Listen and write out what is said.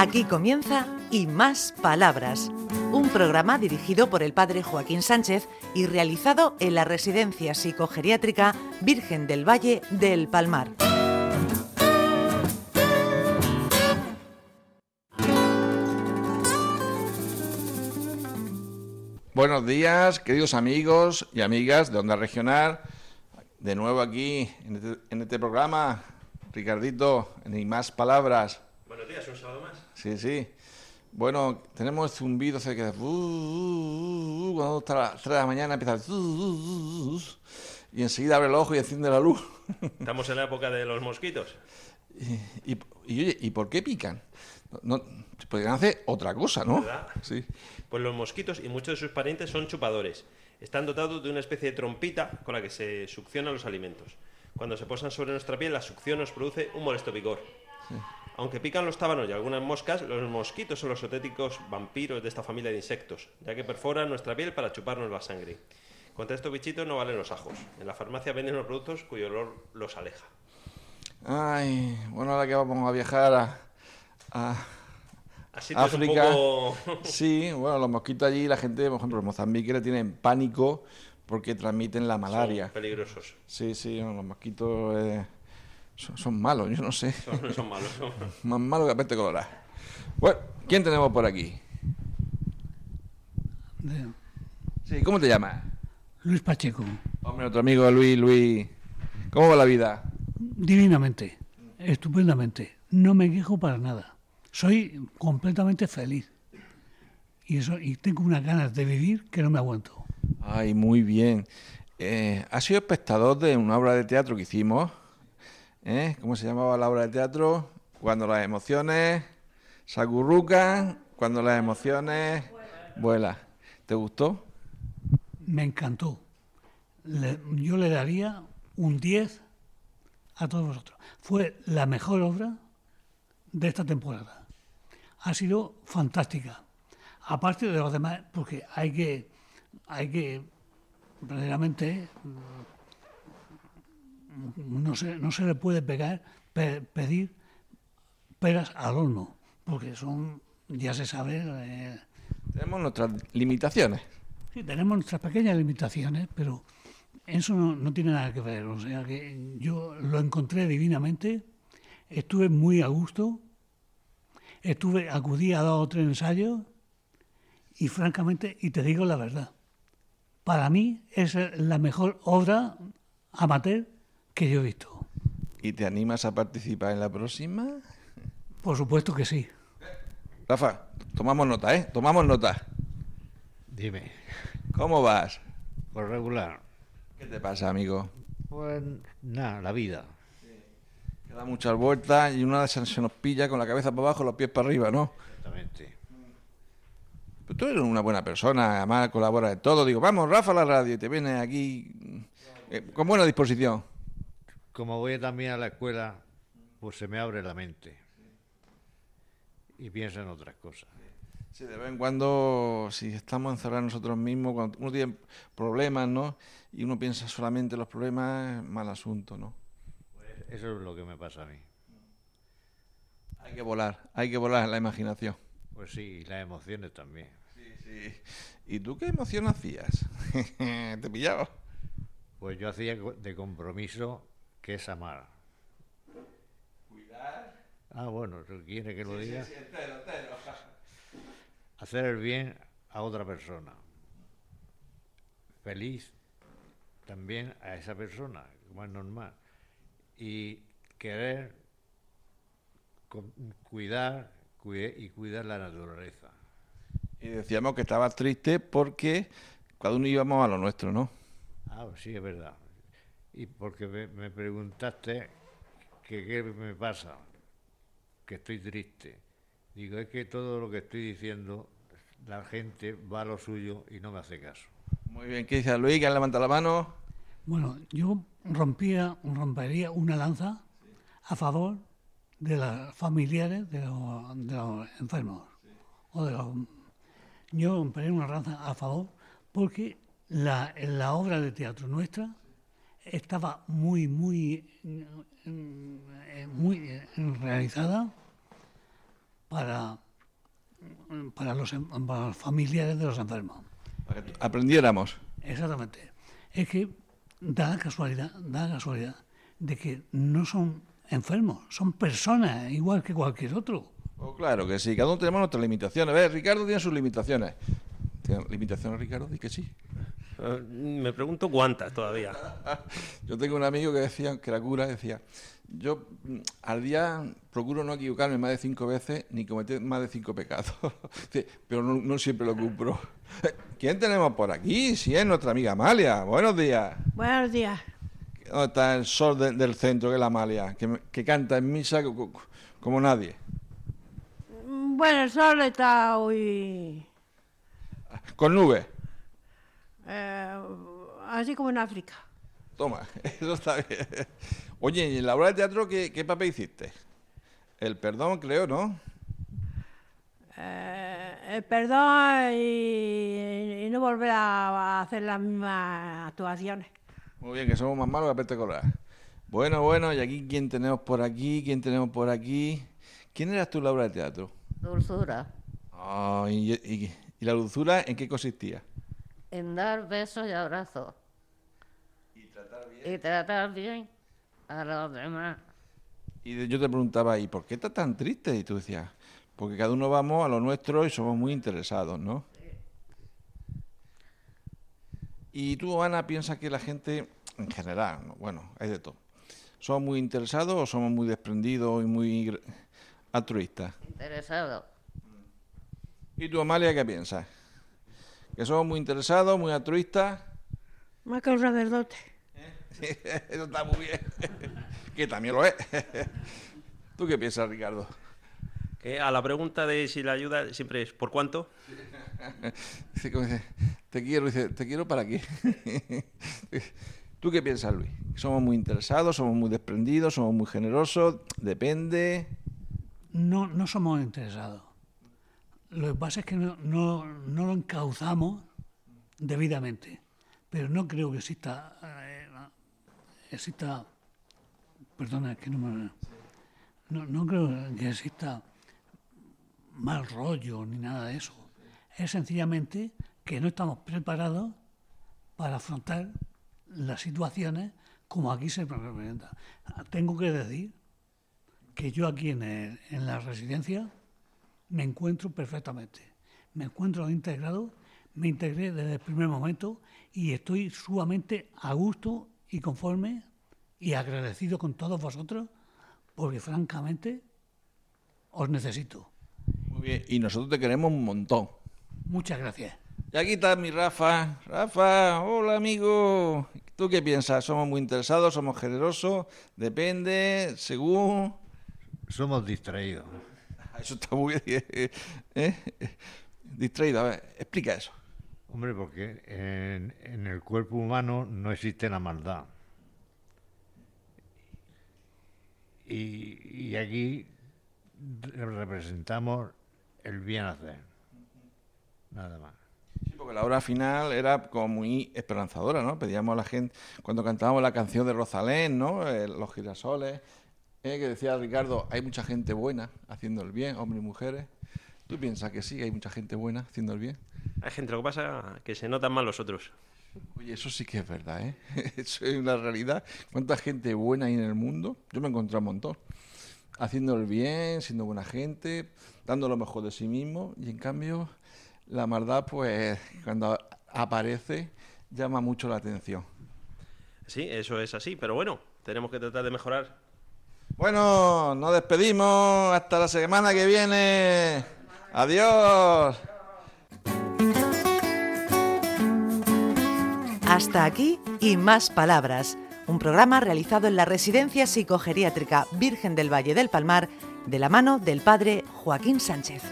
Aquí comienza Y Más Palabras, un programa dirigido por el padre Joaquín Sánchez y realizado en la Residencia Psicogeriátrica Virgen del Valle del Palmar. Buenos días, queridos amigos y amigas de Onda Regional. De nuevo aquí en este, este programa, Ricardito, en Y Más Palabras. Días, un sábado más. Sí, sí. Bueno, tenemos zumbido uh, uh, uh, cuando está a las 3 de la mañana empieza. uh, uh, uh, y enseguida abre el ojo y enciende la luz. Estamos en la época de los mosquitos. y, y, y, oye, ¿y por qué pican? No, no, podrían hacer otra cosa, ¿no? ¿Verdad? Sí. Pues los mosquitos y muchos de sus parientes son chupadores. Están dotados de una especie de trompita con la que se succionan los alimentos. Cuando se posan sobre nuestra piel, la succión nos produce un molesto picor. Aunque pican los tábanos y algunas moscas, los mosquitos son los auténticos vampiros de esta familia de insectos, ya que perforan nuestra piel para chuparnos la sangre. Contra estos bichitos no valen los ajos. En la farmacia venden unos productos cuyo olor los aleja. Ay, bueno, ahora que vamos a viajar a, África. poco... Sí, bueno, los mosquitos allí, la gente, por ejemplo, en Mozambique le tienen pánico porque transmiten la malaria. son peligrosos. Sí, sí, los mosquitos eh, son, son malos, yo no sé. Son, son malos. son- Más malos que peste colorada. Bueno, ¿quién tenemos por aquí? Sí, ¿cómo te llamas? Luis Pacheco. Hombre, otro amigo, Luis, Luis. ¿Cómo va la vida? Divinamente, estupendamente. No me quejo para nada. Soy completamente feliz. Y eso y tengo unas ganas de vivir que no me aguanto. Ay, muy bien. Eh, ¿Has sido espectador de una obra de teatro que hicimos? ¿Eh? ¿Cómo se llamaba la obra de teatro? Cuando las emociones se cuando las emociones vuelan. ¿Te gustó? Me encantó. Yo le daría un 10 a todos vosotros. Fue la mejor obra de esta temporada. Ha sido fantástica. Aparte de los demás, porque hay que, hay que verdaderamente no se, no se le puede pegar, pe- pedir peras al horno, porque son, ya se sabe, eh, Tenemos nuestras limitaciones. Sí, tenemos nuestras pequeñas limitaciones, pero eso no, no tiene nada que ver. O sea que yo lo encontré divinamente, estuve muy a gusto, estuve, acudí a dos o tres ensayos y francamente, y te digo la verdad, para mí es la mejor obra amateur que yo he visto. ¿Y te animas a participar en la próxima? Por supuesto que sí. Rafa, tomamos nota, ¿eh? Tomamos nota. Dime, ¿Cómo vas? por regular. ¿Qué te pasa, amigo? Pues nada, la vida. Que da muchas vueltas y una de esas se nos pilla con la cabeza para abajo, los pies para arriba, ¿no? Exactamente. Pero tú eres una buena persona, además colabora de todo. Digo, vamos, Rafa, a la radio, y te vienes aquí eh, con buena disposición. Como voy también a la escuela, pues se me abre la mente. Y pienso en otras cosas. Sí, de vez en cuando, si estamos encerrados nosotros mismos, cuando uno tiene problemas, ¿no? Y uno piensa solamente en los problemas, mal asunto, ¿no? Eso es lo que me pasa a mí. Hay que volar, hay que volar en la imaginación. Pues sí, y las emociones también. Sí. ¿Y tú qué emoción hacías? ¿Te pillaba? Pues yo hacía de compromiso que es amar. Ah, bueno, ¿tú quieres que lo diga? Hacer el bien a otra persona. Feliz también a esa persona, como es normal. Y querer cu- cuidar cuide- y cuidar la naturaleza. Y decíamos que estabas triste porque cada uno íbamos a lo nuestro, ¿no? Ah, sí, es verdad. Y porque me, me preguntaste que qué me pasa, que estoy triste. Digo, es que todo lo que estoy diciendo, la gente va a lo suyo y no me hace caso. Muy bien, ¿qué dice Luis? ¿Que levanta la mano? Bueno, yo rompía, rompería una lanza a favor de los familiares de los, de los enfermos. O de los, yo rompería una lanza a favor porque la, la obra de teatro nuestra estaba muy, muy, eh, muy realizada para, para, los, para los familiares de los enfermos. Para que aprendiéramos. Exactamente. Es que da la casualidad, da la casualidad de que no son enfermos, son personas igual que cualquier otro. Oh, claro que sí, cada uno tenemos nuestras limitaciones. A ver, Ricardo tiene sus limitaciones. ¿Tiene limitaciones, Ricardo? Di que sí. Eh, Me pregunto cuántas todavía. Yo tengo un amigo que decía, que era cura, decía, yo mm, al día procuro no equivocarme más de cinco veces ni cometer más de cinco pecados, pero no, no siempre lo cumplo. ¿Quién tenemos por aquí? Si es nuestra amiga Amalia. Buenos días. Buenos días. ¿Dónde está el sol de- del centro, que es la Amalia? Que, canta en misa co- co- como nadie. Mm, Bueno, el sol está hoy Con nubes. Eh, así como en África. Toma, eso está bien. Oye, ¿y en la obra de teatro qué, qué papel hiciste? El perdón, creo, ¿no? Eh, el perdón y, y no volver a, a hacer las mismas actuaciones. Muy bien, que somos más malos que colar. Bueno, bueno, y aquí, ¿quién tenemos por aquí? ¿Quién tenemos por aquí? ¿Quién eras tú en la obra de teatro? Dulzura, Ah, y, y- y la dulzura en qué consistía? En dar besos y abrazos. Y tratar bien. a los demás. Y yo te preguntaba, ¿y por qué estás tan triste? Y tú decías, porque cada uno vamos a lo nuestro y somos muy interesados, ¿no? Y tú, Ana, piensas que la gente, en general, ¿no? bueno, hay de todo, ¿somos muy interesados o somos muy desprendidos y muy altruistas? Interesado. ¿Y tú, Amalia, qué piensas? ¿Que somos muy interesados, muy altruistas? Más que un sacerdote. Eso está muy bien. que también lo es. ¿Tú qué piensas, Ricardo? Que a la pregunta de si la ayuda siempre es ¿por cuánto? Dice, como dice, te quiero, dice, ¿te quiero para qué? ¿Tú qué piensas, Luis? ¿Somos muy interesados, somos muy desprendidos, somos muy generosos? Depende. No, no somos interesados. Lo que pasa es que no, no, no lo encauzamos debidamente. Pero no creo que exista, eh, exista, perdona, que no me, no, no creo que exista mal rollo ni nada de eso. Es sencillamente que no estamos preparados para afrontar las situaciones como aquí se presentan. Tengo que decir que yo aquí en, el- en la residencia me encuentro perfectamente. Me encuentro integrado, me integré desde el primer momento y estoy sumamente a gusto y conforme y agradecido con todos vosotros porque francamente os necesito. Muy bien. Y nosotros te queremos un montón. Muchas gracias. Y aquí está mi Rafa. Rafa, hola amigo. ¿Tú qué piensas? ¿Somos muy interesados? ¿Somos generosos? Depende, según... Somos distraídos. Eso está muy bien. ¿eh? Distraído. A ver, explica eso. Hombre, porque en, en el cuerpo humano no existe la maldad. Y, y aquí representamos el bien hacer. Nada más. Sí, porque la obra final era como muy esperanzadora, ¿no? Pedíamos a la gente, cuando cantábamos la canción de Rosalén, ¿no? Eh, los girasoles, eh, que decía Ricardo, hay mucha gente buena haciendo el bien, hombres y mujeres. ¿Tú piensas que sí, hay mucha gente buena haciendo el bien? Hay gente, lo que pasa es que se notan más los otros. Oye, eso sí que es verdad, ¿eh? Eso es una realidad. ¿Cuánta gente buena hay en el mundo? Yo me he encontrado un montón. Haciendo el bien, siendo buena gente, dando lo mejor de sí mismo. Y en cambio, la maldad, pues, cuando aparece, llama mucho la atención. Sí, eso es así, pero bueno, tenemos que tratar de mejorar. Bueno, nos despedimos. Hasta la semana que viene. Adiós. Hasta aquí y más palabras, un programa realizado en la Residencia Psicogeriátrica Virgen del Valle del Palmar de la mano del padre Joaquín Sánchez.